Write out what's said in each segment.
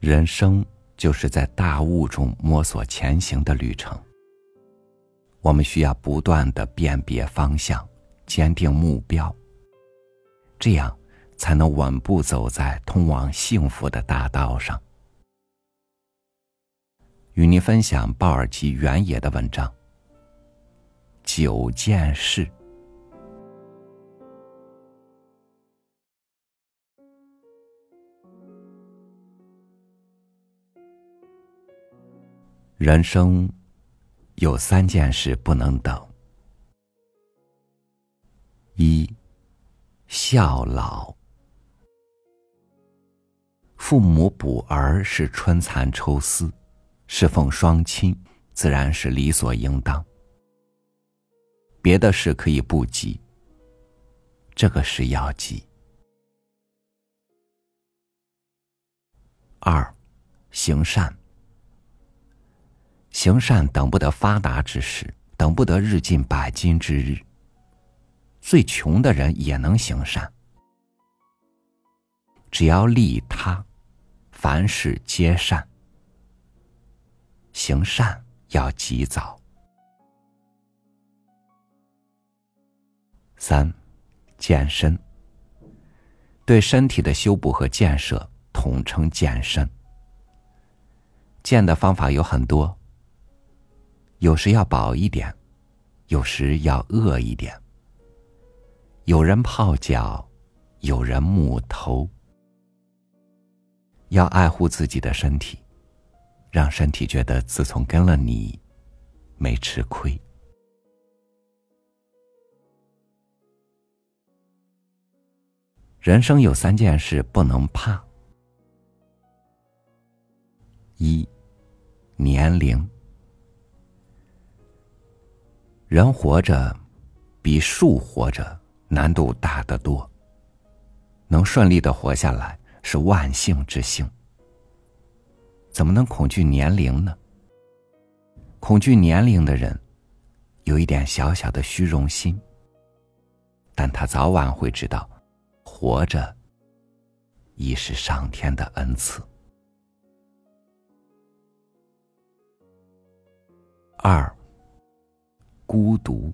人生就是在大雾中摸索前行的旅程。我们需要不断的辨别方向，坚定目标，这样才能稳步走在通往幸福的大道上。与您分享鲍尔吉原野的文章《九件事》。人生有三件事不能等：一、孝老。父母补儿是春蚕抽丝，侍奉双亲自然是理所应当。别的事可以不急，这个事要急。二、行善。行善等不得发达之时，等不得日进百金之日。最穷的人也能行善，只要利他，凡事皆善。行善要及早。三，健身。对身体的修补和建设，统称健身。健的方法有很多。有时要饱一点，有时要饿一点。有人泡脚，有人木头。要爱护自己的身体，让身体觉得自从跟了你，没吃亏。人生有三件事不能怕：一，年龄。人活着，比树活着难度大得多。能顺利的活下来是万幸之幸。怎么能恐惧年龄呢？恐惧年龄的人，有一点小小的虚荣心。但他早晚会知道，活着已是上天的恩赐。二。孤独。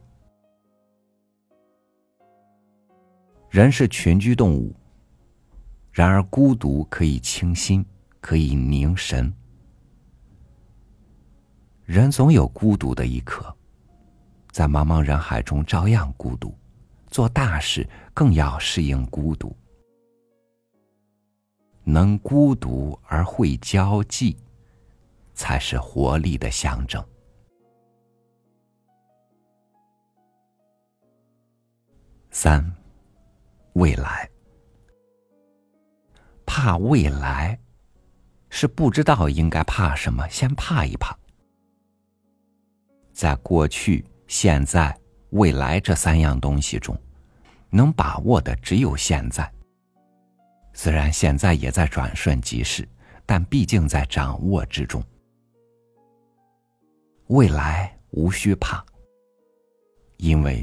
人是群居动物，然而孤独可以清心，可以凝神。人总有孤独的一刻，在茫茫人海中照样孤独，做大事更要适应孤独。能孤独而会交际，才是活力的象征。三，未来。怕未来，是不知道应该怕什么，先怕一怕。在过去、现在、未来这三样东西中，能把握的只有现在。虽然现在也在转瞬即逝，但毕竟在掌握之中。未来无需怕，因为。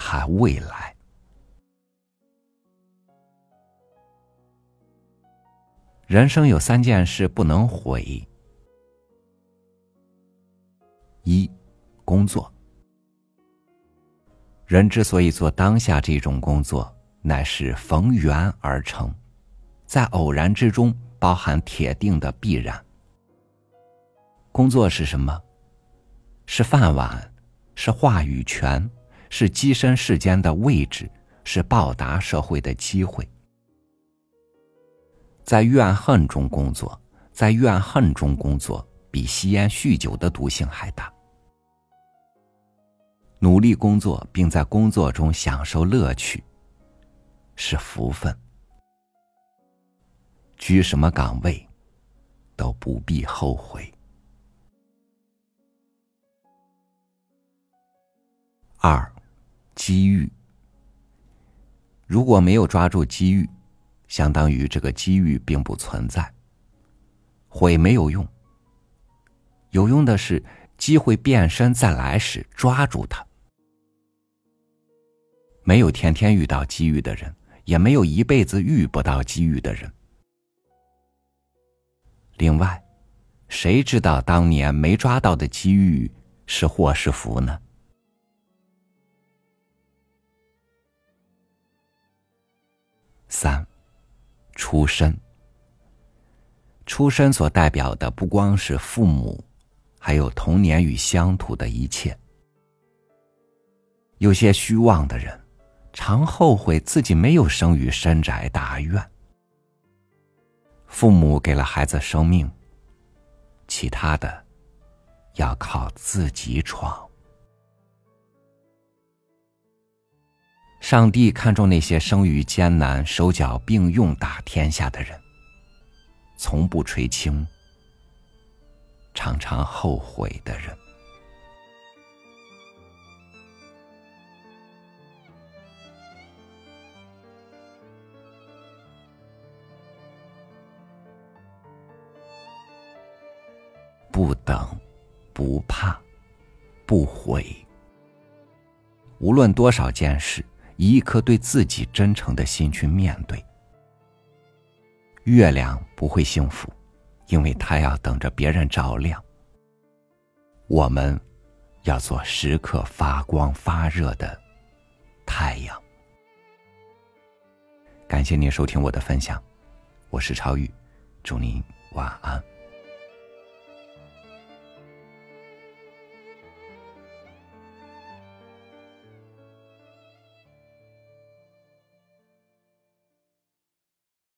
还未来。人生有三件事不能毁：一、工作。人之所以做当下这种工作，乃是逢缘而成，在偶然之中包含铁定的必然。工作是什么？是饭碗，是话语权。是跻身世间的位置，是报答社会的机会。在怨恨中工作，在怨恨中工作，比吸烟酗酒的毒性还大。努力工作，并在工作中享受乐趣，是福分。居什么岗位，都不必后悔。二。机遇，如果没有抓住机遇，相当于这个机遇并不存在。悔没有用，有用的是机会变身再来时抓住它。没有天天遇到机遇的人，也没有一辈子遇不到机遇的人。另外，谁知道当年没抓到的机遇是祸是福呢？三，出身。出身所代表的不光是父母，还有童年与乡土的一切。有些虚妄的人，常后悔自己没有生于深宅大院。父母给了孩子生命，其他的要靠自己闯。上帝看重那些生于艰难、手脚并用打天下的人。从不垂青，常常后悔的人，不等，不怕，不悔。无论多少件事，以一颗对自己真诚的心去面对。月亮不会幸福，因为它要等着别人照亮。我们要做时刻发光发热的太阳。感谢您收听我的分享，我是超宇，祝您晚安。